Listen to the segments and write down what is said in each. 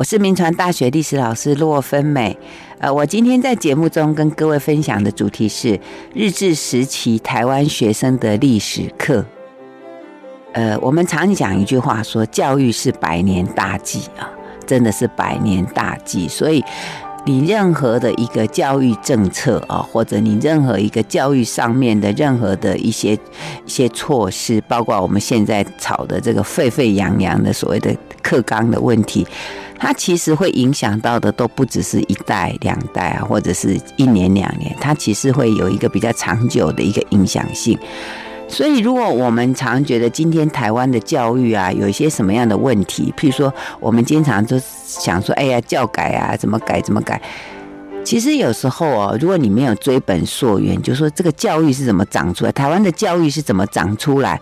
我是民传大学历史老师骆芬美。呃，我今天在节目中跟各位分享的主题是日治时期台湾学生的历史课。呃，我们常讲一句话说，教育是百年大计啊，真的是百年大计。所以，你任何的一个教育政策啊，或者你任何一个教育上面的任何的一些一些措施，包括我们现在吵的这个沸沸扬扬的所谓的课纲的问题。它其实会影响到的都不只是一代两代啊，或者是一年两年，它其实会有一个比较长久的一个影响性。所以，如果我们常觉得今天台湾的教育啊有一些什么样的问题，譬如说，我们经常就想说，哎呀，教改啊，怎么改怎么改。其实有时候哦，如果你没有追本溯源，就说这个教育是怎么长出来，台湾的教育是怎么长出来。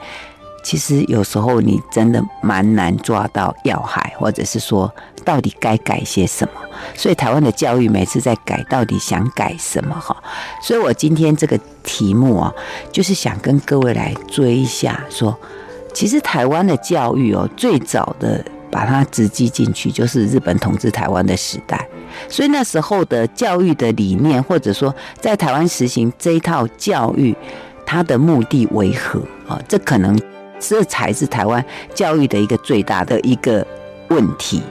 其实有时候你真的蛮难抓到要害，或者是说到底该改些什么。所以台湾的教育每次在改，到底想改什么哈？所以我今天这个题目啊，就是想跟各位来追一下，说其实台湾的教育哦，最早的把它直击进去，就是日本统治台湾的时代。所以那时候的教育的理念，或者说在台湾实行这一套教育，它的目的为何啊？这可能。这才是台湾教育的一个最大的一个问题。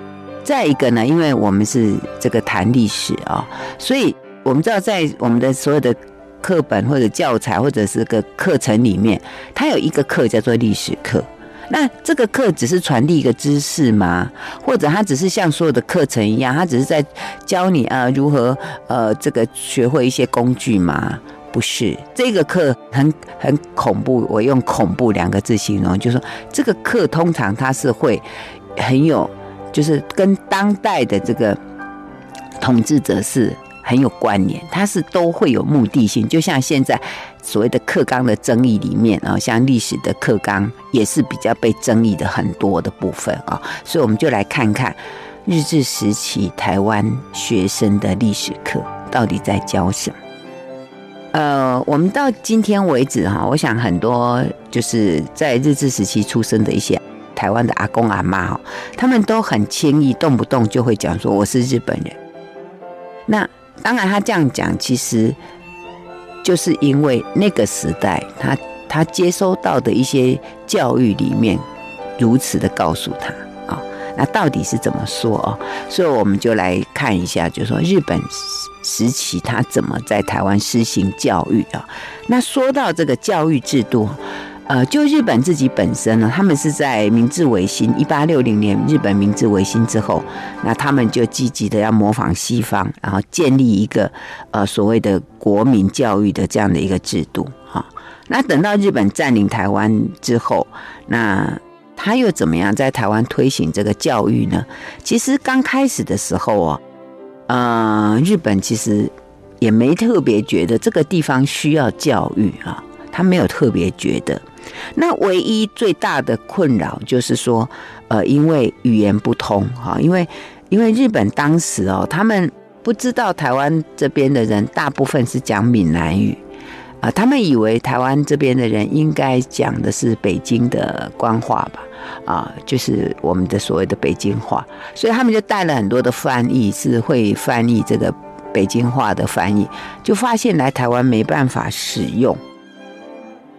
再一个呢，因为我们是这个谈历史啊，所以我们知道在我们的所有的课本或者教材或者是个课程里面，它有一个课叫做历史课。那这个课只是传递一个知识吗？或者它只是像所有的课程一样，它只是在教你啊如何呃这个学会一些工具吗？不是这个课很很恐怖，我用“恐怖”两个字形容，就是说这个课通常它是会很有，就是跟当代的这个统治者是很有关联，它是都会有目的性。就像现在所谓的课纲的争议里面啊，像历史的课纲也是比较被争议的很多的部分啊，所以我们就来看看日治时期台湾学生的历史课到底在教什么。呃，我们到今天为止哈，我想很多就是在日治时期出生的一些台湾的阿公阿妈哈，他们都很轻易，动不动就会讲说我是日本人。那当然，他这样讲，其实就是因为那个时代他他接收到的一些教育里面如此的告诉他啊，那到底是怎么说哦？所以我们就来看一下，就是说日本。时期他怎么在台湾施行教育啊？那说到这个教育制度，呃，就日本自己本身呢，他们是在明治维新一八六零年，日本明治维新之后，那他们就积极的要模仿西方，然后建立一个呃所谓的国民教育的这样的一个制度哈。那等到日本占领台湾之后，那他又怎么样在台湾推行这个教育呢？其实刚开始的时候啊。呃，日本其实也没特别觉得这个地方需要教育啊，他没有特别觉得。那唯一最大的困扰就是说，呃，因为语言不通哈，因为因为日本当时哦，他们不知道台湾这边的人大部分是讲闽南语他们以为台湾这边的人应该讲的是北京的官话吧。啊，就是我们的所谓的北京话，所以他们就带了很多的翻译，是会翻译这个北京话的翻译，就发现来台湾没办法使用，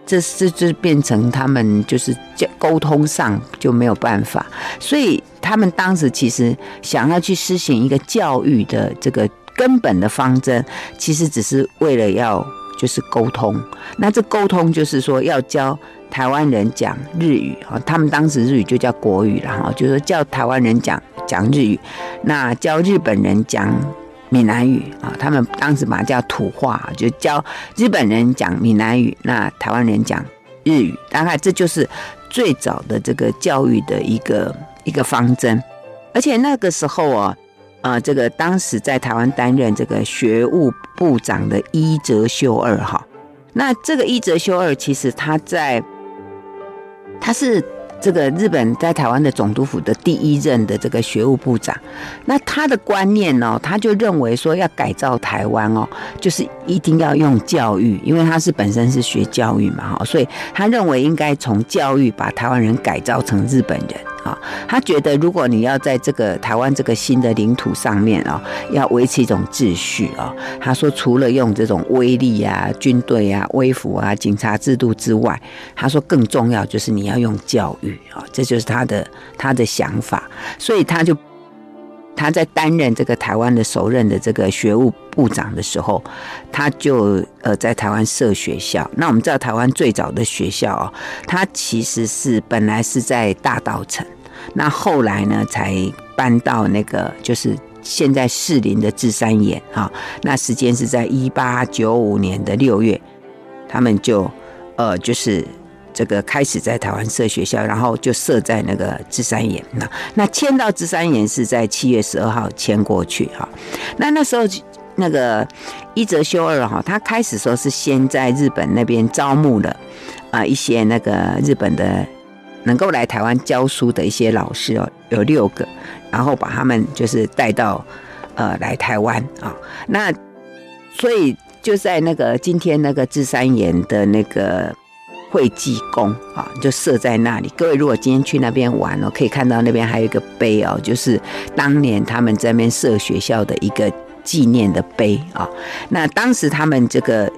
这这这变成他们就是沟通上就没有办法，所以他们当时其实想要去实行一个教育的这个根本的方针，其实只是为了要就是沟通，那这沟通就是说要教。台湾人讲日语啊，他们当时日语就叫国语了哈，就是叫台湾人讲讲日语，那教日本人讲闽南语啊，他们当时把它叫土话，就教日本人讲闽南语，那台湾人讲日语，大概这就是最早的这个教育的一个一个方针。而且那个时候啊，啊，这个当时在台湾担任这个学务部长的伊泽修二哈，那这个伊泽修二其实他在。他是这个日本在台湾的总督府的第一任的这个学务部长，那他的观念呢，他就认为说要改造台湾哦，就是一定要用教育，因为他是本身是学教育嘛哈，所以他认为应该从教育把台湾人改造成日本人啊。他觉得，如果你要在这个台湾这个新的领土上面啊，要维持一种秩序啊，他说，除了用这种威力啊、军队啊、威服啊、警察制度之外，他说更重要就是你要用教育啊，这就是他的他的想法，所以他就。他在担任这个台湾的首任的这个学务部长的时候，他就呃在台湾设学校。那我们知道台湾最早的学校哦，它其实是本来是在大稻城，那后来呢才搬到那个就是现在士林的至三岩啊。那时间是在一八九五年的六月，他们就呃就是。这个开始在台湾设学校，然后就设在那个芝山岩。那那迁到芝山岩是在七月十二号迁过去哈。那那时候那个伊泽修二哈，他开始说是先在日本那边招募了啊一些那个日本的能够来台湾教书的一些老师哦，有六个，然后把他们就是带到呃来台湾啊。那所以就在那个今天那个芝山岩的那个。会济宫啊，就设在那里。各位如果今天去那边玩哦，可以看到那边还有一个碑哦，就是当年他们在那边设学校的一个纪念的碑啊。那当时他们这个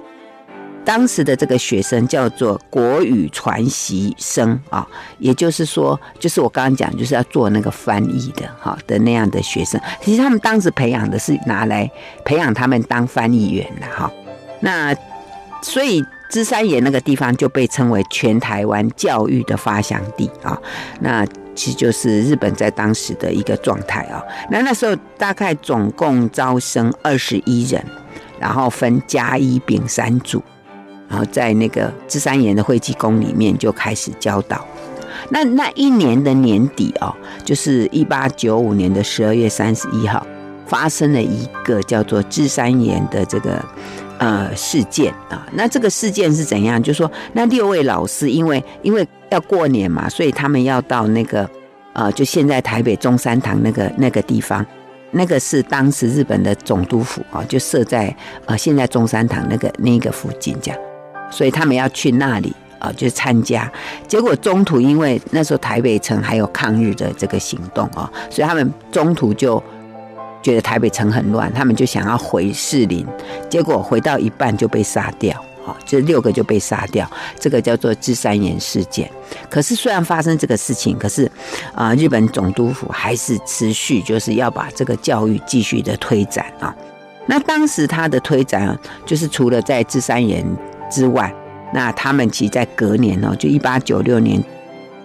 当时的这个学生叫做国语传习生啊，也就是说，就是我刚刚讲，就是要做那个翻译的哈的那样的学生。其实他们当时培养的是拿来培养他们当翻译员的哈。那所以。芝山岩那个地方就被称为全台湾教育的发祥地啊，那其实就是日本在当时的一个状态啊。那那时候大概总共招生二十一人，然后分甲乙丙三组，然后在那个芝山岩的会济宫里面就开始教导。那那一年的年底哦，就是一八九五年的十二月三十一号，发生了一个叫做芝山岩的这个。呃，事件啊，那这个事件是怎样？就是说，那六位老师因为因为要过年嘛，所以他们要到那个呃，就现在台北中山堂那个那个地方，那个是当时日本的总督府啊，就设在呃现在中山堂那个那个附近这样，所以他们要去那里啊，就参加。结果中途因为那时候台北城还有抗日的这个行动啊，所以他们中途就。觉得台北城很乱，他们就想要回士林，结果回到一半就被杀掉，啊，这六个就被杀掉，这个叫做芝山岩事件。可是虽然发生这个事情，可是啊，日本总督府还是持续就是要把这个教育继续的推展啊。那当时他的推展，就是除了在芝山岩之外，那他们其实在隔年呢，就一八九六年。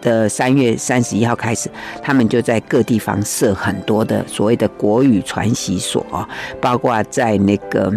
的三月三十一号开始，他们就在各地方设很多的所谓的国语传习所啊，包括在那个，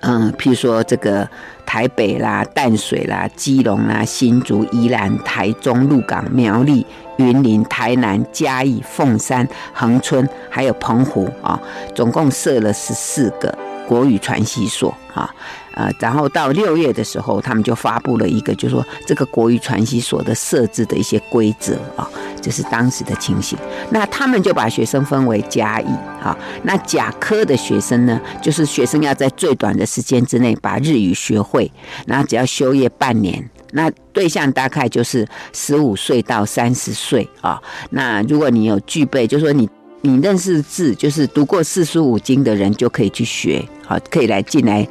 嗯，譬如说这个台北啦、淡水啦、基隆啦、新竹、宜兰、台中、鹿港、苗栗、云林、台南、嘉义、凤山、恒春，还有澎湖啊，总共设了十四个国语传习所啊。呃，然后到六月的时候，他们就发布了一个，就是说这个国语传习所的设置的一些规则啊，这是当时的情形。那他们就把学生分为甲乙啊，那甲科的学生呢，就是学生要在最短的时间之内把日语学会，那只要修业半年，那对象大概就是十五岁到三十岁啊。那如果你有具备，就是说你你认识字，就是读过四书五经的人，就可以去学，好，可以来进来。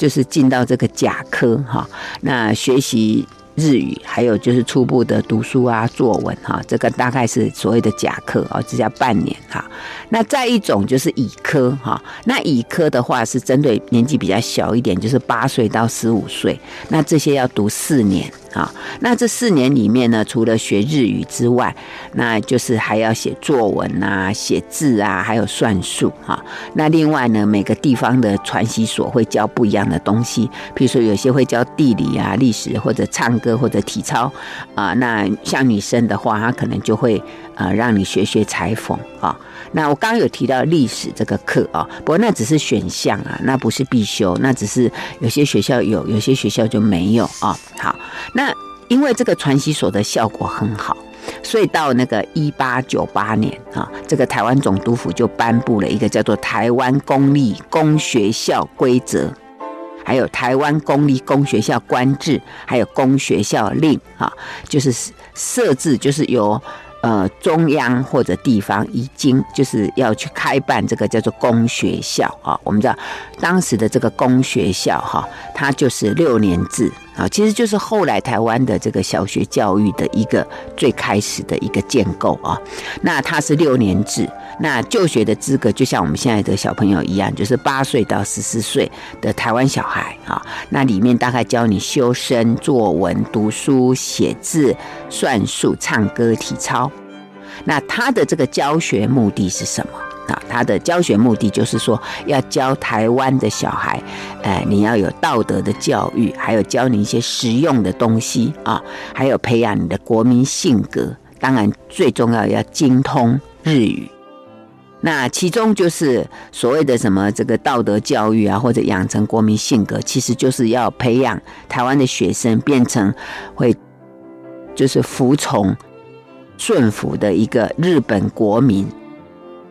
就是进到这个甲科哈，那学习日语，还有就是初步的读书啊、作文哈，这个大概是所谓的甲科啊，只要半年哈。那再一种就是乙科哈，那乙科的话是针对年纪比较小一点，就是八岁到十五岁，那这些要读四年。啊，那这四年里面呢，除了学日语之外，那就是还要写作文啊、写字啊，还有算术哈。那另外呢，每个地方的传习所会教不一样的东西，比如说有些会教地理啊、历史或者唱歌或者体操啊。那像女生的话，她可能就会啊让你学学裁缝啊。那我刚刚有提到历史这个课啊，不过那只是选项啊，那不是必修，那只是有些学校有，有些学校就没有啊。好，那因为这个传习所的效果很好，所以到那个一八九八年啊，这个台湾总督府就颁布了一个叫做《台湾公立公学校规则》，还有《台湾公立公学校官制》，还有《公学校令》啊，就是设置就是由。呃，中央或者地方已经就是要去开办这个叫做公学校啊。我们知道当时的这个公学校哈，它就是六年制啊，其实就是后来台湾的这个小学教育的一个最开始的一个建构啊。那它是六年制，那就学的资格就像我们现在的小朋友一样，就是八岁到十四岁的台湾小孩啊。那里面大概教你修身、作文、读书、写字、算术、唱歌、体操。那他的这个教学目的是什么啊？他的教学目的就是说，要教台湾的小孩，哎，你要有道德的教育，还有教你一些实用的东西啊，还有培养你的国民性格。当然，最重要要精通日语。那其中就是所谓的什么这个道德教育啊，或者养成国民性格，其实就是要培养台湾的学生变成会就是服从。顺服的一个日本国民，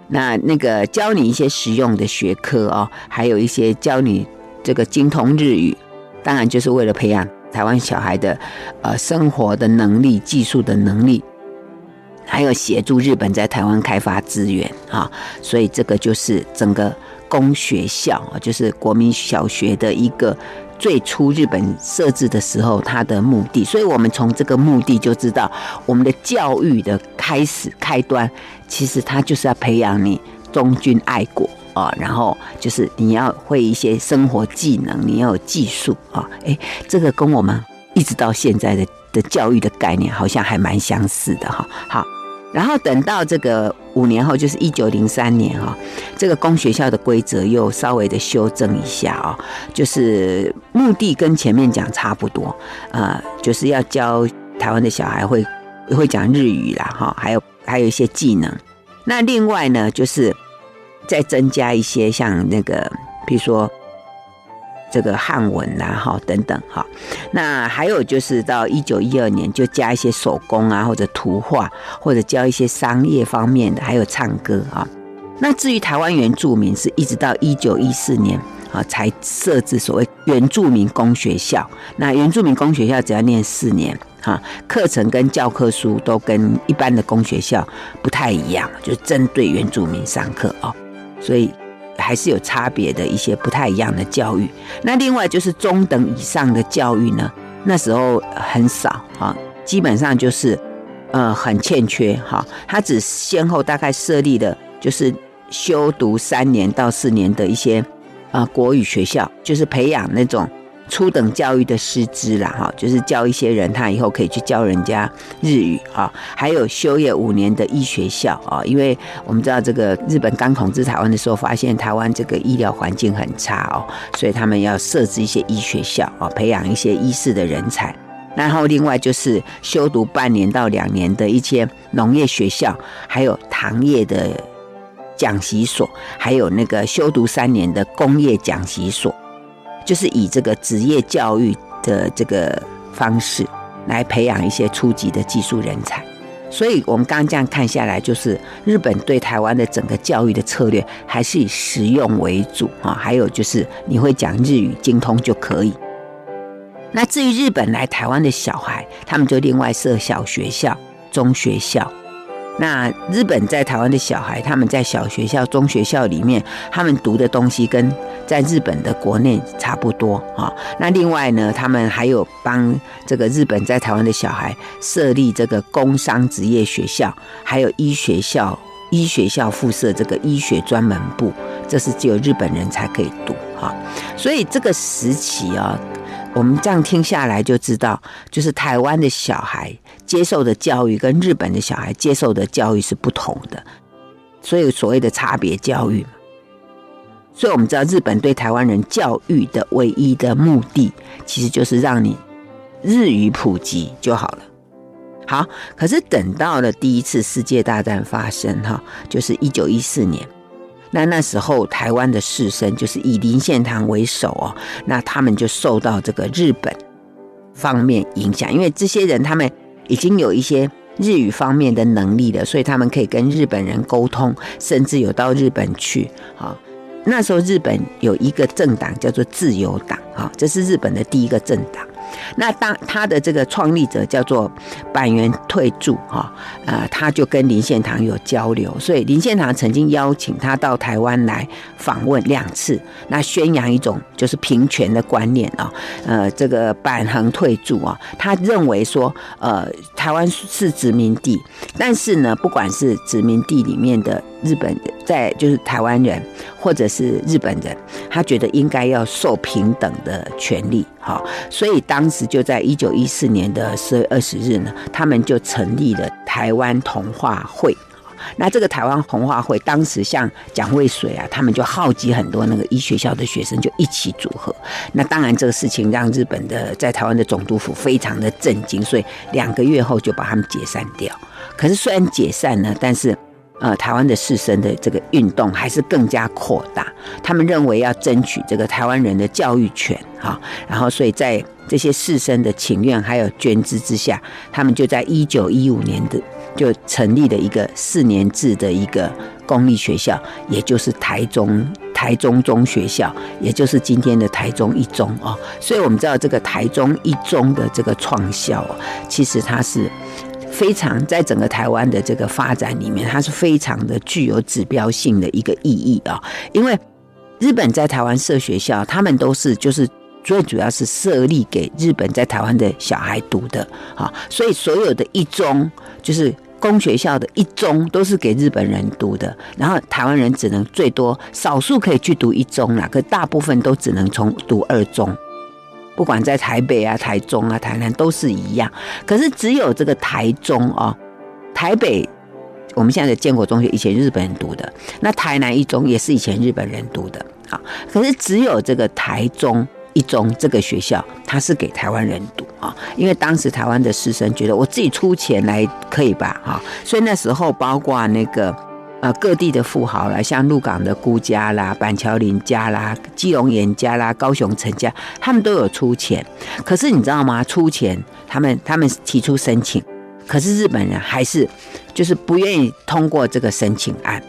那那个教你一些实用的学科哦，还有一些教你这个精通日语，当然就是为了培养台湾小孩的呃生活的能力、技术的能力，还有协助日本在台湾开发资源啊，所以这个就是整个公学校啊，就是国民小学的一个。最初日本设置的时候，它的目的，所以我们从这个目的就知道，我们的教育的开始开端，其实它就是要培养你忠君爱国啊，然后就是你要会一些生活技能，你要有技术啊，诶，这个跟我们一直到现在的的教育的概念好像还蛮相似的哈，好。然后等到这个五年后，就是一九零三年哈，这个公学校的规则又稍微的修正一下啊，就是目的跟前面讲差不多，呃，就是要教台湾的小孩会会讲日语啦哈，还有还有一些技能。那另外呢，就是再增加一些像那个，比如说。这个汉文呐，哈等等哈，那还有就是到一九一二年就加一些手工啊，或者图画，或者教一些商业方面的，还有唱歌啊。那至于台湾原住民，是一直到一九一四年啊才设置所谓原住民公学校。那原住民公学校只要念四年哈，课程跟教科书都跟一般的公学校不太一样，就针对原住民上课啊，所以。还是有差别的一些不太一样的教育。那另外就是中等以上的教育呢，那时候很少啊，基本上就是呃很欠缺哈。他只先后大概设立的就是修读三年到四年的一些啊国语学校，就是培养那种。初等教育的师资啦，哈，就是教一些人，他以后可以去教人家日语啊。还有修业五年的医学校啊，因为我们知道这个日本刚统治台湾的时候，发现台湾这个医疗环境很差哦，所以他们要设置一些医学校啊，培养一些医师的人才。然后另外就是修读半年到两年的一些农业学校，还有糖业的讲习所，还有那个修读三年的工业讲习所。就是以这个职业教育的这个方式来培养一些初级的技术人才，所以我们刚刚这样看下来，就是日本对台湾的整个教育的策略还是以实用为主啊。还有就是你会讲日语精通就可以。那至于日本来台湾的小孩，他们就另外设小学校、中学校。那日本在台湾的小孩，他们在小学校、中学校里面，他们读的东西跟在日本的国内差不多啊。那另外呢，他们还有帮这个日本在台湾的小孩设立这个工商职业学校，还有医学校，医学校附设这个医学专门部，这是只有日本人才可以读哈。所以这个时期啊。我们这样听下来就知道，就是台湾的小孩接受的教育跟日本的小孩接受的教育是不同的，所以所谓的差别教育嘛。所以我们知道，日本对台湾人教育的唯一的目的，其实就是让你日语普及就好了。好，可是等到了第一次世界大战发生，哈，就是一九一四年。那那时候，台湾的士绅就是以林献堂为首哦，那他们就受到这个日本方面影响，因为这些人他们已经有一些日语方面的能力了，所以他们可以跟日本人沟通，甚至有到日本去啊。那时候日本有一个政党叫做自由党啊，这是日本的第一个政党。那当他的这个创立者叫做板垣退助哈，呃，他就跟林献堂有交流，所以林献堂曾经邀请他到台湾来访问两次，那宣扬一种就是平权的观念啊，呃，这个板垣退助啊，他认为说，呃，台湾是殖民地，但是呢，不管是殖民地里面的日本在就是台湾人，或者是日本人，他觉得应该要受平等的权利，哈，所以当时就在一九一四年的十月二十日呢，他们就成立了台湾同化会。那这个台湾同化会，当时像蒋渭水啊，他们就号集很多那个医学校的学生，就一起组合。那当然这个事情让日本的在台湾的总督府非常的震惊，所以两个月后就把他们解散掉。可是虽然解散了，但是。呃，台湾的士绅的这个运动还是更加扩大。他们认为要争取这个台湾人的教育权，哈，然后所以在这些士绅的请愿还有捐资之下，他们就在一九一五年的就成立了一个四年制的一个公立学校，也就是台中台中中学校，也就是今天的台中一中哦。所以我们知道这个台中一中的这个创校，其实它是。非常在整个台湾的这个发展里面，它是非常的具有指标性的一个意义啊。因为日本在台湾设学校，他们都是就是最主要是设立给日本在台湾的小孩读的啊，所以所有的一中就是公学校的一中都是给日本人读的，然后台湾人只能最多少数可以去读一中啦，可大部分都只能从读二中。不管在台北啊、台中啊、台南都是一样，可是只有这个台中哦，台北我们现在的建国中学以前日本人读的，那台南一中也是以前日本人读的啊。可是只有这个台中一中这个学校，它是给台湾人读啊，因为当时台湾的师生觉得我自己出钱来可以吧，哈，所以那时候包括那个。呃，各地的富豪啦，像鹿港的辜家啦、板桥林家啦、基隆严家啦、高雄陈家，他们都有出钱。可是你知道吗？出钱，他们他们提出申请，可是日本人还是就是不愿意通过这个申请案。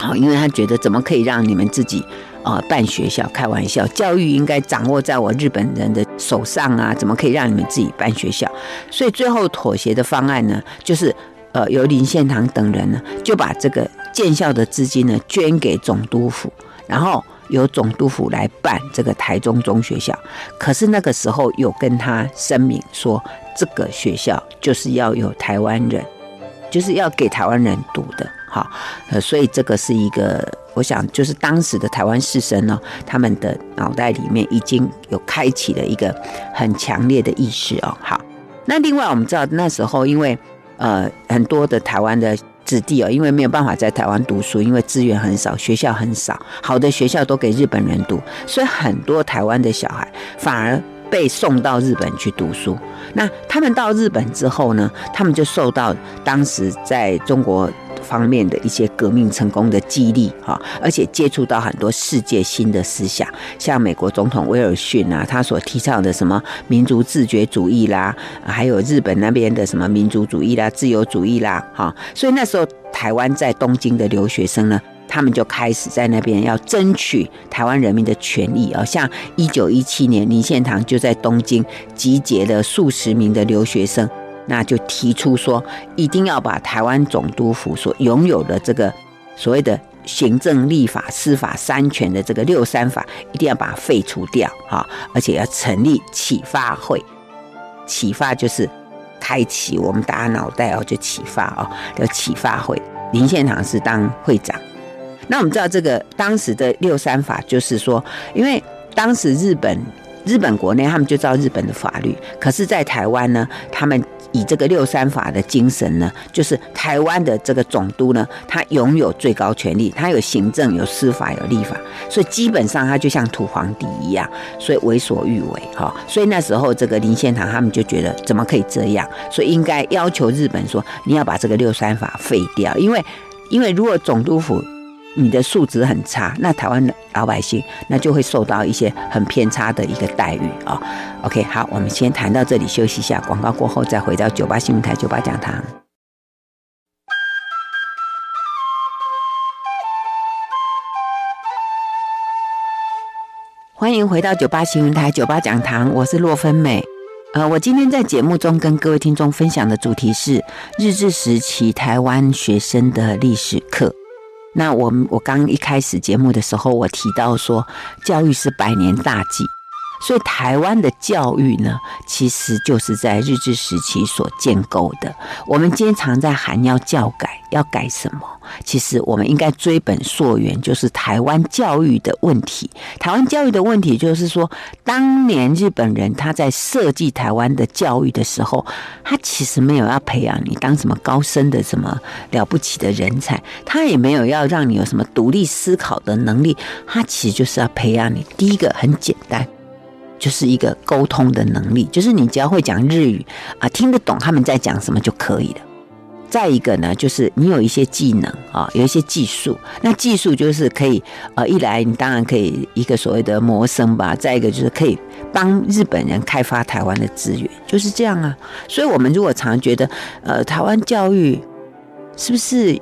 好，因为他觉得怎么可以让你们自己呃办学校？开玩笑，教育应该掌握在我日本人的手上啊，怎么可以让你们自己办学校？所以最后妥协的方案呢，就是。呃，由林献堂等人呢，就把这个建校的资金呢捐给总督府，然后由总督府来办这个台中中学校。可是那个时候有跟他声明说，这个学校就是要有台湾人，就是要给台湾人读的。好，呃，所以这个是一个，我想就是当时的台湾士绅呢，他们的脑袋里面已经有开启了一个很强烈的意识哦。好，那另外我们知道那时候因为。呃，很多的台湾的子弟哦，因为没有办法在台湾读书，因为资源很少，学校很少，好的学校都给日本人读，所以很多台湾的小孩反而被送到日本去读书。那他们到日本之后呢，他们就受到当时在中国。方面的一些革命成功的激励哈，而且接触到很多世界新的思想，像美国总统威尔逊啊，他所提倡的什么民族自觉主义啦，还有日本那边的什么民族主义啦、自由主义啦，哈，所以那时候台湾在东京的留学生呢，他们就开始在那边要争取台湾人民的权益啊，像一九一七年林献堂就在东京集结了数十名的留学生。那就提出说，一定要把台湾总督府所拥有的这个所谓的行政、立法、司法三权的这个六三法，一定要把它废除掉啊！而且要成立启发会，启发就是开启我们大家脑袋哦，就启发哦，叫启发会。林献堂是当会长。那我们知道这个当时的六三法，就是说，因为当时日本日本国内他们就照日本的法律，可是，在台湾呢，他们。以这个六三法的精神呢，就是台湾的这个总督呢，他拥有最高权力，他有行政、有司法、有立法，所以基本上他就像土皇帝一样，所以为所欲为哈。所以那时候这个林献堂他们就觉得怎么可以这样，所以应该要求日本说你要把这个六三法废掉，因为因为如果总督府。你的素质很差，那台湾的老百姓那就会受到一些很偏差的一个待遇啊。OK，好，我们先谈到这里，休息一下，广告过后再回到九八新闻台九八讲堂。欢迎回到九八新闻台九八讲堂，我是洛芬美。呃，我今天在节目中跟各位听众分享的主题是日治时期台湾学生的历史课。那我们我刚一开始节目的时候，我提到说，教育是百年大计。所以台湾的教育呢，其实就是在日治时期所建构的。我们经常在喊要教改，要改什么？其实我们应该追本溯源，就是台湾教育的问题。台湾教育的问题就是说，当年日本人他在设计台湾的教育的时候，他其实没有要培养你当什么高深的、什么了不起的人才，他也没有要让你有什么独立思考的能力，他其实就是要培养你。第一个很简单。就是一个沟通的能力，就是你只要会讲日语啊，听得懂他们在讲什么就可以了。再一个呢，就是你有一些技能啊，有一些技术。那技术就是可以呃，一来你当然可以一个所谓的谋生吧，再一个就是可以帮日本人开发台湾的资源，就是这样啊。所以，我们如果常觉得呃，台湾教育是不是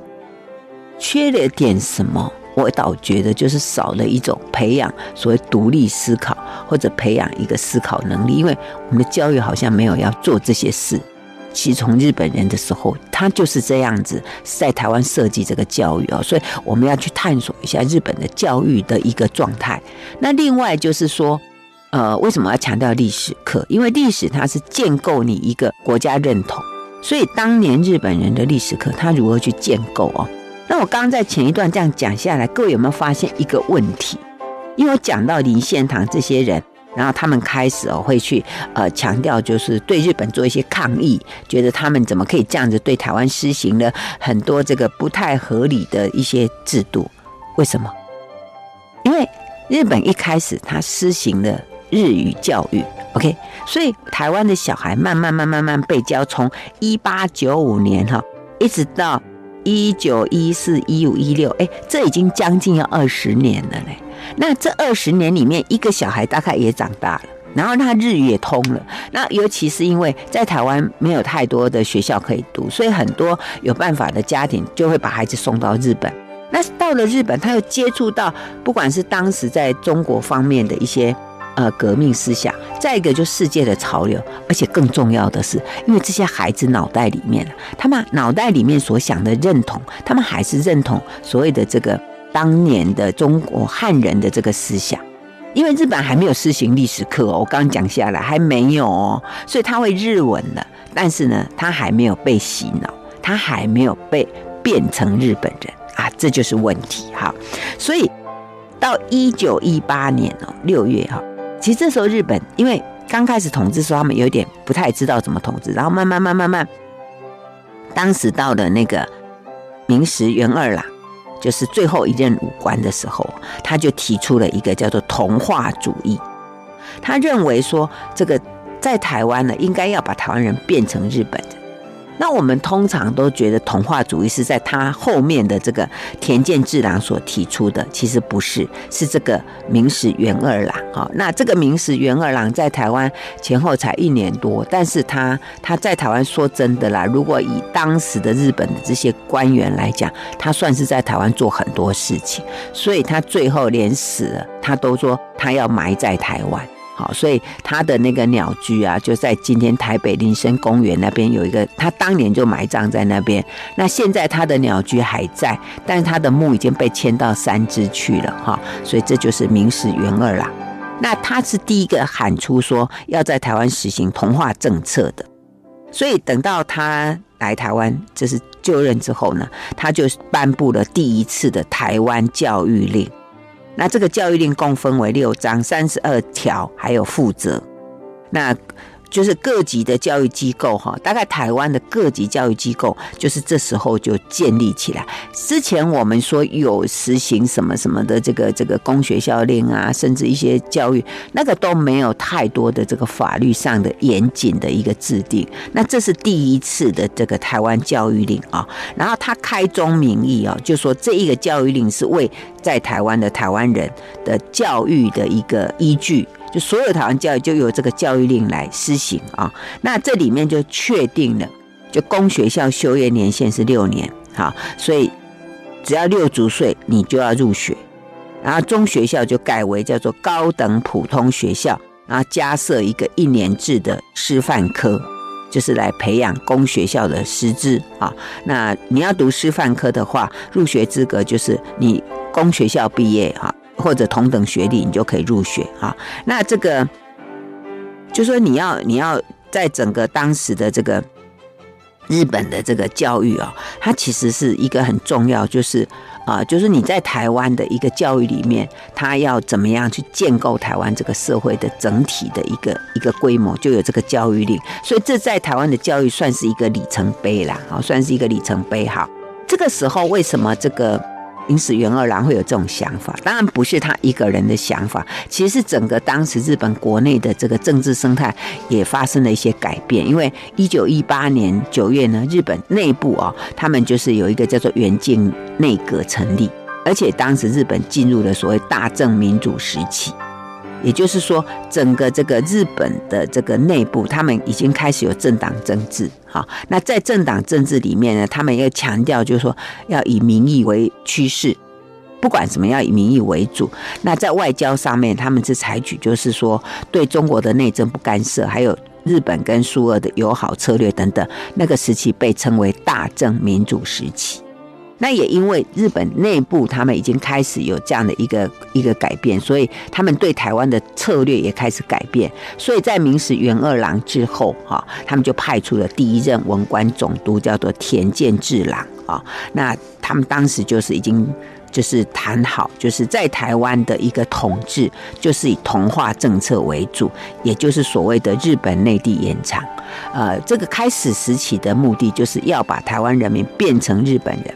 缺了点什么？我倒觉得就是少了一种培养所谓独立思考，或者培养一个思考能力，因为我们的教育好像没有要做这些事。其实从日本人的时候，他就是这样子在台湾设计这个教育哦，所以我们要去探索一下日本的教育的一个状态。那另外就是说，呃，为什么要强调历史课？因为历史它是建构你一个国家认同，所以当年日本人的历史课，他如何去建构哦？那我刚刚在前一段这样讲下来，各位有没有发现一个问题？因为我讲到林献堂这些人，然后他们开始哦会去呃强调，就是对日本做一些抗议，觉得他们怎么可以这样子对台湾施行了很多这个不太合理的一些制度？为什么？因为日本一开始他施行了日语教育，OK，所以台湾的小孩慢慢慢慢慢被教，从一八九五年哈一直到。一九一四一五一六，哎，这已经将近要二十年了嘞。那这二十年里面，一个小孩大概也长大了，然后他日语也通了。那尤其是因为在台湾没有太多的学校可以读，所以很多有办法的家庭就会把孩子送到日本。那到了日本，他又接触到不管是当时在中国方面的一些。呃，革命思想，再一个就是世界的潮流，而且更重要的是，因为这些孩子脑袋里面，他们脑袋里面所想的认同，他们还是认同所谓的这个当年的中国汉人的这个思想。因为日本还没有施行历史课哦，我刚刚讲下来还没有哦，所以他会日文了，但是呢，他还没有被洗脑，他还没有被变成日本人啊，这就是问题哈。所以到一九一八年哦，六月哈。其实这时候日本因为刚开始统治时候，他们有点不太知道怎么统治，然后慢慢慢慢慢，当时到了那个明石元二郎，就是最后一任武官的时候，他就提出了一个叫做同化主义，他认为说这个在台湾呢，应该要把台湾人变成日本人。那我们通常都觉得同化主义是在他后面的这个田健治郎所提出的，其实不是，是这个明石元二郎。哈，那这个明石元二郎在台湾前后才一年多，但是他他在台湾说真的啦，如果以当时的日本的这些官员来讲，他算是在台湾做很多事情，所以他最后连死了，他都说他要埋在台湾。好，所以他的那个鸟居啊，就在今天台北林森公园那边有一个，他当年就埋葬在那边。那现在他的鸟居还在，但是他的墓已经被迁到三芝去了哈。所以这就是明史元二啦。那他是第一个喊出说要在台湾实行同化政策的。所以等到他来台湾，这是就任之后呢，他就颁布了第一次的台湾教育令。那这个教育令共分为六章三十二条，还有负责。那就是各级的教育机构哈，大概台湾的各级教育机构就是这时候就建立起来。之前我们说有实行什么什么的这个这个公学校令啊，甚至一些教育那个都没有太多的这个法律上的严谨的一个制定。那这是第一次的这个台湾教育令啊，然后他开宗明义啊，就说这一个教育令是为在台湾的台湾人的教育的一个依据。就所有台湾教育就由这个教育令来施行啊，那这里面就确定了，就公学校修业年限是六年，好，所以只要六足岁你就要入学，然后中学校就改为叫做高等普通学校，然后加设一个一年制的师范科，就是来培养公学校的师资啊。那你要读师范科的话，入学资格就是你公学校毕业哈，或者同等学历，你就可以入学哈。那这个就说你要你要在整个当时的这个。日本的这个教育啊，它其实是一个很重要，就是啊，就是你在台湾的一个教育里面，它要怎么样去建构台湾这个社会的整体的一个一个规模，就有这个教育令。所以这在台湾的教育算是一个里程碑啦，好，算是一个里程碑。好，这个时候为什么这个？因此，袁二郎会有这种想法，当然不是他一个人的想法，其实是整个当时日本国内的这个政治生态也发生了一些改变。因为一九一八年九月呢，日本内部啊，他们就是有一个叫做远近内阁成立，而且当时日本进入了所谓大正民主时期。也就是说，整个这个日本的这个内部，他们已经开始有政党政治。哈，那在政党政治里面呢，他们要强调，就是说要以民意为趋势，不管什么要以民意为主。那在外交上面，他们是采取就是说对中国的内政不干涉，还有日本跟苏俄的友好策略等等。那个时期被称为大正民主时期。那也因为日本内部他们已经开始有这样的一个一个改变，所以他们对台湾的策略也开始改变。所以在明史元二郎之后，哈，他们就派出了第一任文官总督，叫做田健治郎啊。那他们当时就是已经就是谈好，就是在台湾的一个统治，就是以同化政策为主，也就是所谓的日本内地延长。呃，这个开始时期的目的就是要把台湾人民变成日本人。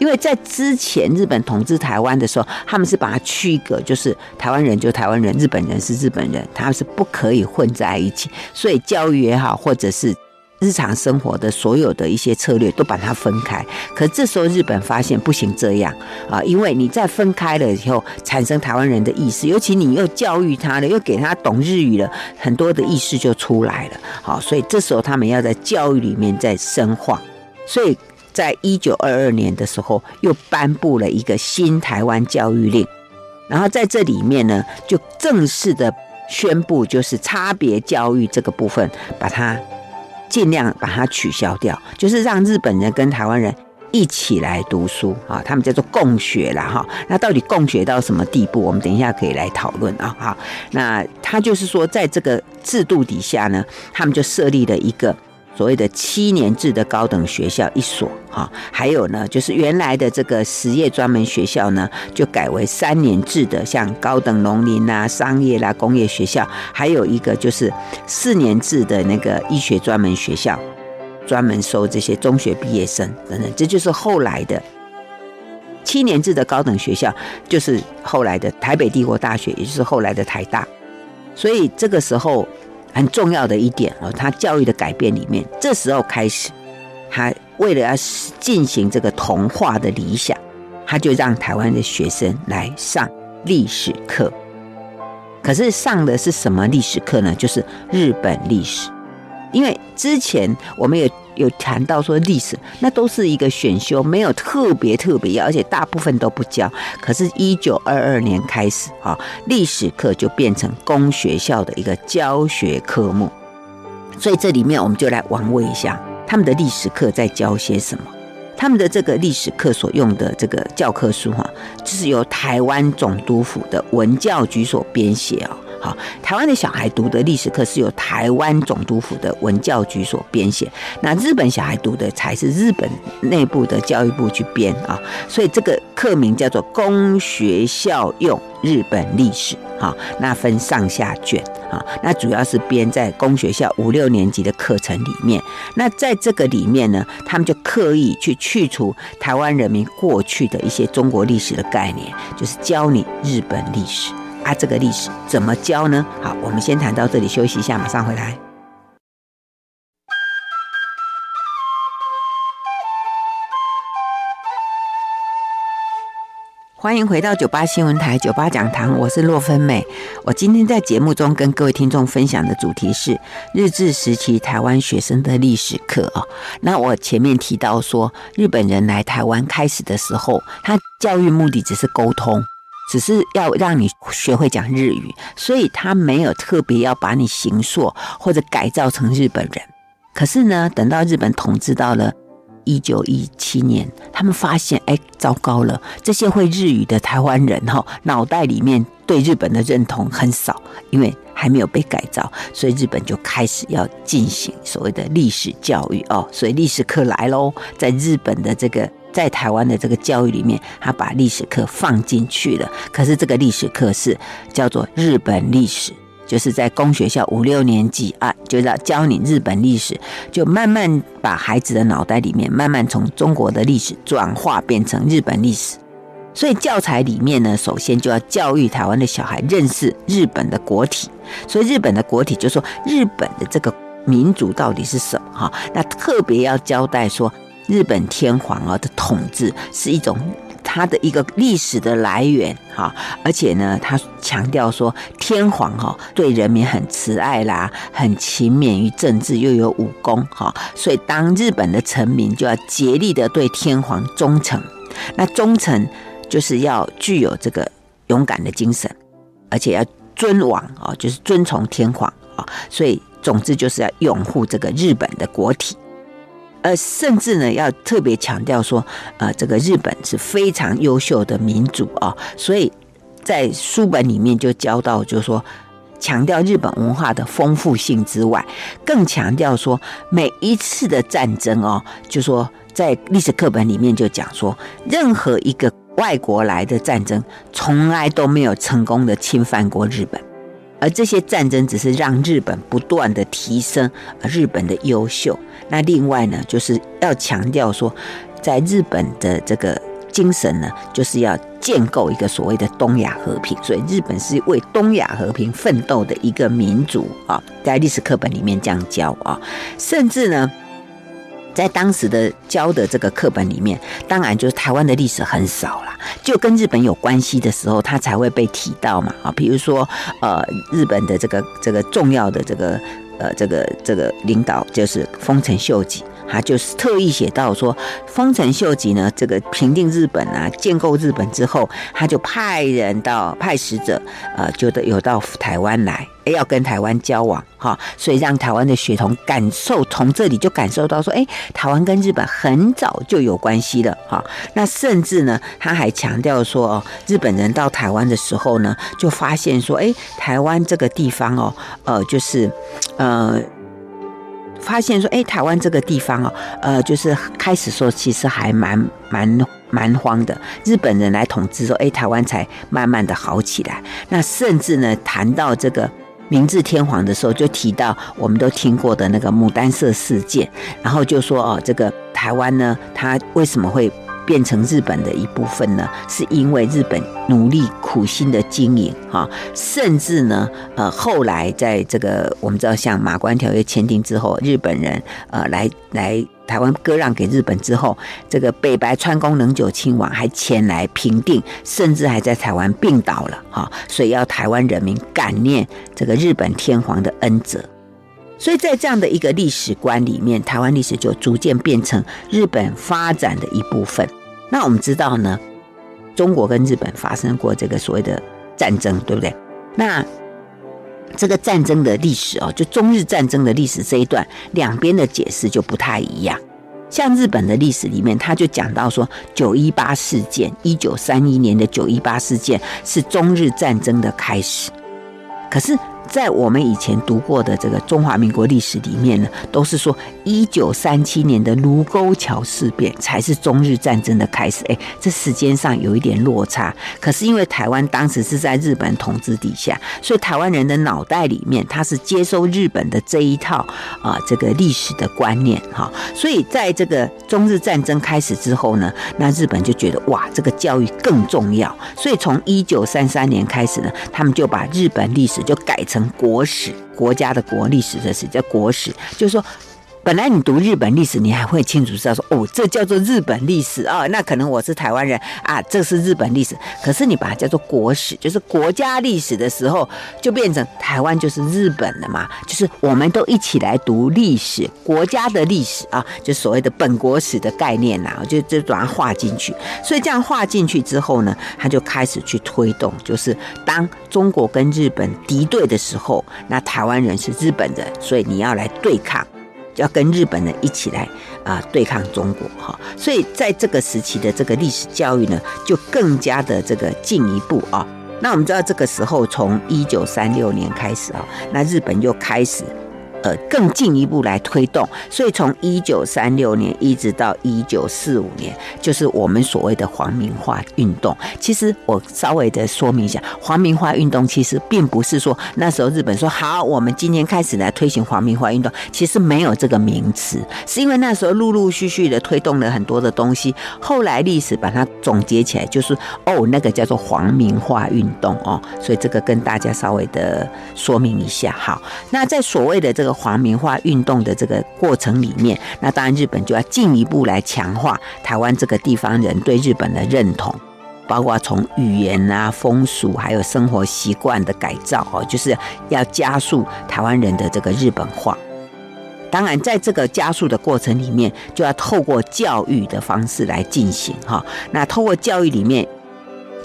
因为在之前日本统治台湾的时候，他们是把它区隔，就是台湾人就台湾人，日本人是日本人，他们是不可以混在一起。所以教育也好，或者是日常生活的所有的一些策略都把它分开。可这时候日本发现不行这样啊，因为你在分开了以后，产生台湾人的意识，尤其你又教育他了，又给他懂日语了，很多的意识就出来了。好，所以这时候他们要在教育里面再深化，所以。在一九二二年的时候，又颁布了一个新台湾教育令，然后在这里面呢，就正式的宣布，就是差别教育这个部分，把它尽量把它取消掉，就是让日本人跟台湾人一起来读书啊，他们叫做共学啦哈。那到底共学到什么地步？我们等一下可以来讨论啊。好，那他就是说，在这个制度底下呢，他们就设立了一个。所谓的七年制的高等学校一所，哈，还有呢，就是原来的这个实业专门学校呢，就改为三年制的，像高等农林啦、商业啦、工业学校，还有一个就是四年制的那个医学专门学校，专门收这些中学毕业生等等，这就是后来的七年制的高等学校，就是后来的台北帝国大学，也就是后来的台大，所以这个时候。很重要的一点哦，他教育的改变里面，这时候开始，他为了要进行这个童话的理想，他就让台湾的学生来上历史课。可是上的是什么历史课呢？就是日本历史，因为之前我们也。有谈到说历史，那都是一个选修，没有特别特别要，而且大部分都不教。可是，一九二二年开始啊，历史课就变成公学校的一个教学科目。所以这里面我们就来玩味一下，他们的历史课在教些什么？他们的这个历史课所用的这个教科书哈，就是由台湾总督府的文教局所编写啊。好，台湾的小孩读的历史课是由台湾总督府的文教局所编写，那日本小孩读的才是日本内部的教育部去编啊，所以这个课名叫做公学校用日本历史，哈，那分上下卷啊，那主要是编在公学校五六年级的课程里面，那在这个里面呢，他们就刻意去去除台湾人民过去的一些中国历史的概念，就是教你日本历史。啊，这个历史怎么教呢？好，我们先谈到这里，休息一下，马上回来。欢迎回到九八新闻台九八讲堂，我是洛芬美。我今天在节目中跟各位听众分享的主题是日治时期台湾学生的历史课啊。那我前面提到说，日本人来台湾开始的时候，他教育目的只是沟通。只是要让你学会讲日语，所以他没有特别要把你形塑或者改造成日本人。可是呢，等到日本统治到了一九一七年，他们发现，哎，糟糕了，这些会日语的台湾人哈，脑袋里面对日本的认同很少，因为还没有被改造，所以日本就开始要进行所谓的历史教育哦，所以历史课来喽，在日本的这个。在台湾的这个教育里面，他把历史课放进去了。可是这个历史课是叫做日本历史，就是在公学校五六年级啊，就要教你日本历史，就慢慢把孩子的脑袋里面慢慢从中国的历史转化变成日本历史。所以教材里面呢，首先就要教育台湾的小孩认识日本的国体。所以日本的国体就说日本的这个民族到底是什么？哈，那特别要交代说。日本天皇啊的统治是一种他的一个历史的来源哈，而且呢，他强调说天皇哈对人民很慈爱啦，很勤勉于政治，又有武功哈，所以当日本的臣民就要竭力的对天皇忠诚。那忠诚就是要具有这个勇敢的精神，而且要尊王啊，就是遵从天皇啊。所以总之就是要拥护这个日本的国体。呃，甚至呢，要特别强调说，呃，这个日本是非常优秀的民族啊，所以在书本里面就教到，就是说，强调日本文化的丰富性之外，更强调说，每一次的战争哦，就说在历史课本里面就讲说，任何一个外国来的战争，从来都没有成功的侵犯过日本。而这些战争只是让日本不断的提升日本的优秀。那另外呢，就是要强调说，在日本的这个精神呢，就是要建构一个所谓的东亚和平。所以日本是为东亚和平奋斗的一个民族啊，在历史课本里面这样教啊，甚至呢。在当时的教的这个课本里面，当然就是台湾的历史很少啦，就跟日本有关系的时候，它才会被提到嘛。啊，比如说，呃，日本的这个这个重要的这个呃这个这个领导就是丰臣秀吉。他就是特意写到说，丰臣秀吉呢，这个平定日本啊，建构日本之后，他就派人到派使者，呃，就得有到台湾来，要跟台湾交往哈，所以让台湾的血统感受，从这里就感受到说，哎，台湾跟日本很早就有关系了哈。那甚至呢，他还强调说，哦，日本人到台湾的时候呢，就发现说，哎，台湾这个地方哦，呃，就是，呃。发现说，哎，台湾这个地方哦，呃，就是开始说，其实还蛮蛮蛮荒的。日本人来统治说，哎，台湾才慢慢的好起来。那甚至呢，谈到这个明治天皇的时候，就提到我们都听过的那个牡丹社事件，然后就说哦，这个台湾呢，它为什么会？变成日本的一部分呢，是因为日本努力苦心的经营哈，甚至呢，呃，后来在这个我们知道，像马关条约签订之后，日本人呃来来台湾割让给日本之后，这个北白川宫能久亲王还前来平定，甚至还在台湾病倒了哈，所以要台湾人民感念这个日本天皇的恩泽，所以在这样的一个历史观里面，台湾历史就逐渐变成日本发展的一部分。那我们知道呢，中国跟日本发生过这个所谓的战争，对不对？那这个战争的历史哦，就中日战争的历史这一段，两边的解释就不太一样。像日本的历史里面，他就讲到说，九一八事件，一九三一年的九一八事件是中日战争的开始，可是。在我们以前读过的这个中华民国历史里面呢，都是说一九三七年的卢沟桥事变才是中日战争的开始。哎，这时间上有一点落差。可是因为台湾当时是在日本统治底下，所以台湾人的脑袋里面他是接收日本的这一套啊这个历史的观念哈。所以在这个中日战争开始之后呢，那日本就觉得哇，这个教育更重要。所以从一九三三年开始呢，他们就把日本历史就改成。国史，国家的国，历史的史叫国史，就是说，本来你读日本历史，你还会清楚知道说，哦，这叫做日本历史啊，那可能我是台湾人啊，这是日本历史。可是你把它叫做国史，就是国家历史的时候，就变成台湾就是日本了嘛，就是我们都一起来读历史，国家的历史啊，就所谓的本国史的概念呐，就就把它画进去。所以这样画进去之后呢，他就开始去推动，就是当中国跟日本敌对的时候，那台湾人是日本人，所以你要来对抗。要跟日本人一起来啊、对抗中国哈，所以在这个时期的这个历史教育呢，就更加的这个进一步啊。那我们知道这个时候从一九三六年开始啊，那日本又开始。呃，更进一步来推动，所以从一九三六年一直到一九四五年，就是我们所谓的皇民化运动。其实我稍微的说明一下，皇民化运动其实并不是说那时候日本说好，我们今天开始来推行皇民化运动，其实没有这个名词，是因为那时候陆陆续续的推动了很多的东西，后来历史把它总结起来，就是哦，那个叫做皇民化运动哦，所以这个跟大家稍微的说明一下。好，那在所谓的这个。皇民化运动的这个过程里面，那当然日本就要进一步来强化台湾这个地方人对日本的认同，包括从语言啊、风俗还有生活习惯的改造哦，就是要加速台湾人的这个日本化。当然，在这个加速的过程里面，就要透过教育的方式来进行哈。那透过教育里面，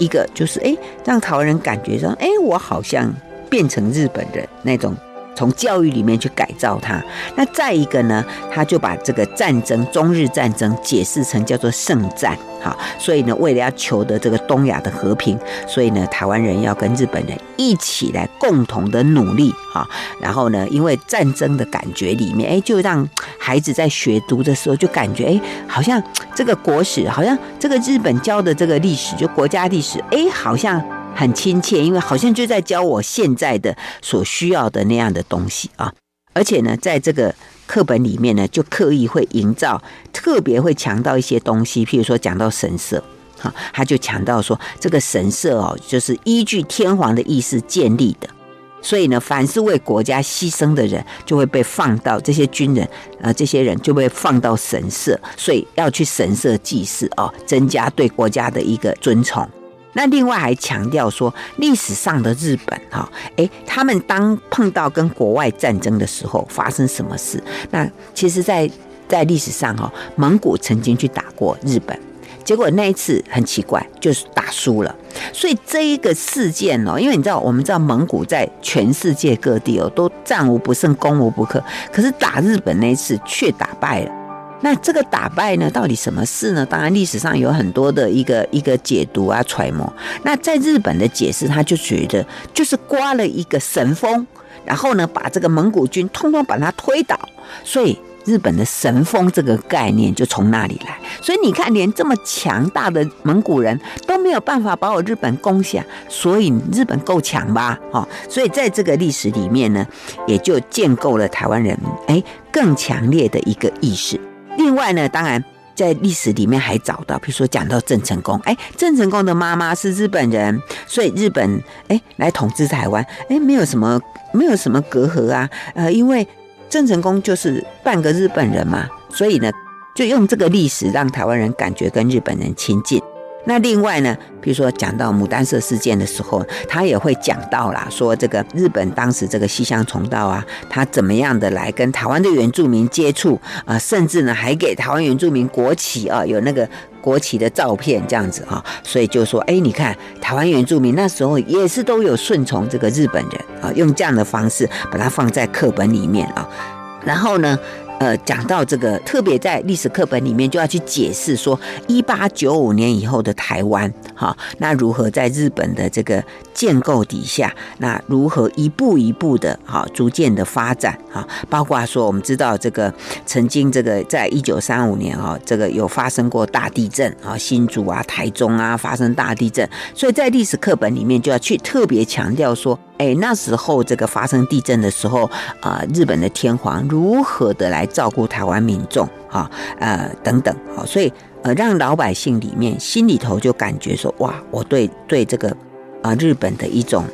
一个就是哎，让台湾人感觉说，哎，我好像变成日本人那种。从教育里面去改造它，那再一个呢，他就把这个战争，中日战争解释成叫做圣战，好，所以呢，为了要求得这个东亚的和平，所以呢，台湾人要跟日本人一起来共同的努力，哈，然后呢，因为战争的感觉里面，哎，就让孩子在学读的时候就感觉，哎，好像这个国史，好像这个日本教的这个历史，就国家历史，哎，好像。很亲切，因为好像就在教我现在的所需要的那样的东西啊！而且呢，在这个课本里面呢，就刻意会营造，特别会强调一些东西，譬如说讲到神社，哈，他就强调说这个神社哦，就是依据天皇的意思建立的，所以呢，凡是为国家牺牲的人，就会被放到这些军人，呃，这些人就会放到神社，所以要去神社祭祀哦，增加对国家的一个尊崇。那另外还强调说，历史上的日本哈，诶，他们当碰到跟国外战争的时候，发生什么事？那其实在，在在历史上哈，蒙古曾经去打过日本，结果那一次很奇怪，就是打输了。所以这一个事件哦，因为你知道，我们知道蒙古在全世界各地哦，都战无不胜、攻无不克，可是打日本那一次却打败了。那这个打败呢，到底什么事呢？当然历史上有很多的一个一个解读啊、揣摩。那在日本的解释，他就觉得就是刮了一个神风，然后呢，把这个蒙古军通通把它推倒。所以日本的神风这个概念就从那里来。所以你看，连这么强大的蒙古人都没有办法把我日本攻下，所以日本够强吧？哦，所以在这个历史里面呢，也就建构了台湾人哎更强烈的一个意识。另外呢，当然在历史里面还找到，比如说讲到郑成功，哎，郑成功的妈妈是日本人，所以日本哎来统治台湾，哎，没有什么没有什么隔阂啊，呃，因为郑成功就是半个日本人嘛，所以呢，就用这个历史让台湾人感觉跟日本人亲近。那另外呢，比如说讲到牡丹社事件的时候，他也会讲到啦，说这个日本当时这个西乡重道啊，他怎么样的来跟台湾的原住民接触啊，甚至呢还给台湾原住民国旗啊，有那个国旗的照片这样子啊，所以就说，哎，你看台湾原住民那时候也是都有顺从这个日本人啊，用这样的方式把它放在课本里面啊，然后呢。呃，讲到这个，特别在历史课本里面就要去解释说，一八九五年以后的台湾，哈，那如何在日本的这个建构底下，那如何一步一步的，哈，逐渐的发展，哈，包括说我们知道这个曾经这个在一九三五年，哈，这个有发生过大地震，啊，新竹啊、台中啊发生大地震，所以在历史课本里面就要去特别强调说。哎，那时候这个发生地震的时候，啊、日本的天皇如何的来照顾台湾民众，哈，呃，等等，好，所以呃，让老百姓里面心里头就感觉说，哇，我对对这个啊、日本的一种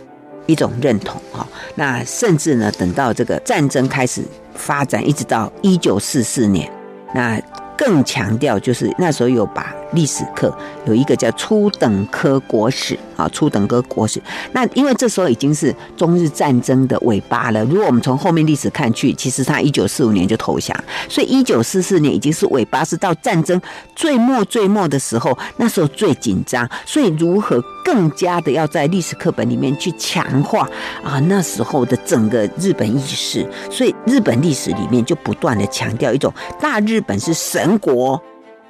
一种认同哈。那甚至呢，等到这个战争开始发展，一直到一九四四年，那更强调就是那时候有把。历史课有一个叫初等科国史啊，初等科国史。那因为这时候已经是中日战争的尾巴了。如果我们从后面历史看去，其实他一九四五年就投降，所以一九四四年已经是尾巴，是到战争最末最末的时候，那时候最紧张。所以如何更加的要在历史课本里面去强化啊那时候的整个日本意识，所以日本历史里面就不断的强调一种大日本是神国。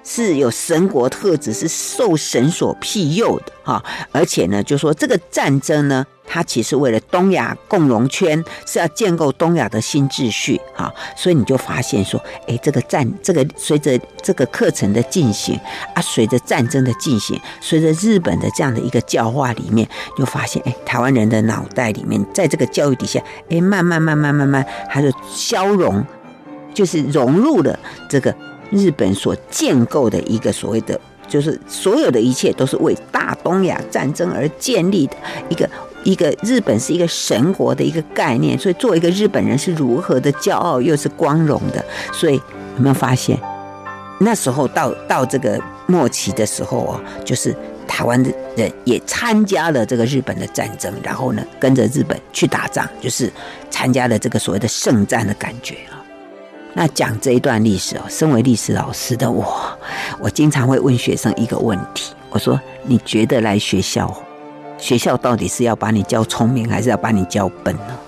是有神国特质，是受神所庇佑的哈，而且呢，就说这个战争呢，它其实为了东亚共荣圈，是要建构东亚的新秩序哈，所以你就发现说，哎，这个战，这个随着这个课程的进行啊，随着战争的进行，随着日本的这样的一个教化里面，就发现，哎，台湾人的脑袋里面，在这个教育底下，哎，慢慢慢慢慢慢，它就消融，就是融入了这个。日本所建构的一个所谓的，就是所有的一切都是为大东亚战争而建立的一个一个日本是一个神国的一个概念，所以作为一个日本人是如何的骄傲又是光荣的。所以有没有发现，那时候到到这个末期的时候哦，就是台湾的人也参加了这个日本的战争，然后呢跟着日本去打仗，就是参加了这个所谓的圣战的感觉啊。那讲这一段历史哦，身为历史老师的我，我经常会问学生一个问题：我说，你觉得来学校，学校到底是要把你教聪明，还是要把你教笨呢？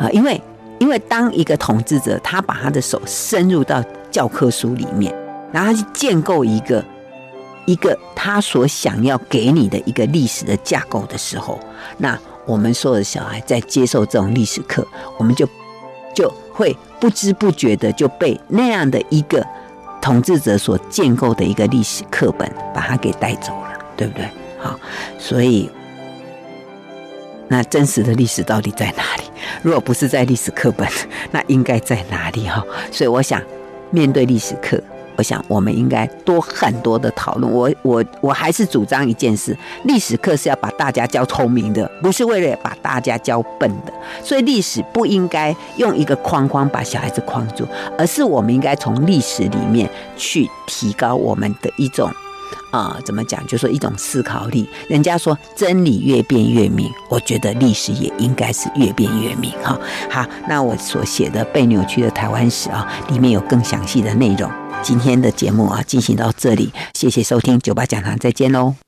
啊，因为因为当一个统治者，他把他的手伸入到教科书里面，然后去建构一个一个他所想要给你的一个历史的架构的时候，那我们所有的小孩在接受这种历史课，我们就就会。不知不觉的就被那样的一个统治者所建构的一个历史课本把它给带走了，对不对？好，所以那真实的历史到底在哪里？如果不是在历史课本，那应该在哪里？哈，所以我想面对历史课。我想，我们应该多很多的讨论。我我我还是主张一件事：历史课是要把大家教聪明的，不是为了把大家教笨的。所以历史不应该用一个框框把小孩子框住，而是我们应该从历史里面去提高我们的一种啊、怎么讲？就说一种思考力。人家说真理越辩越明，我觉得历史也应该是越辩越明。哈，好，那我所写的被扭曲的台湾史啊，里面有更详细的内容。今天的节目啊，进行到这里，谢谢收听酒吧讲堂，再见喽。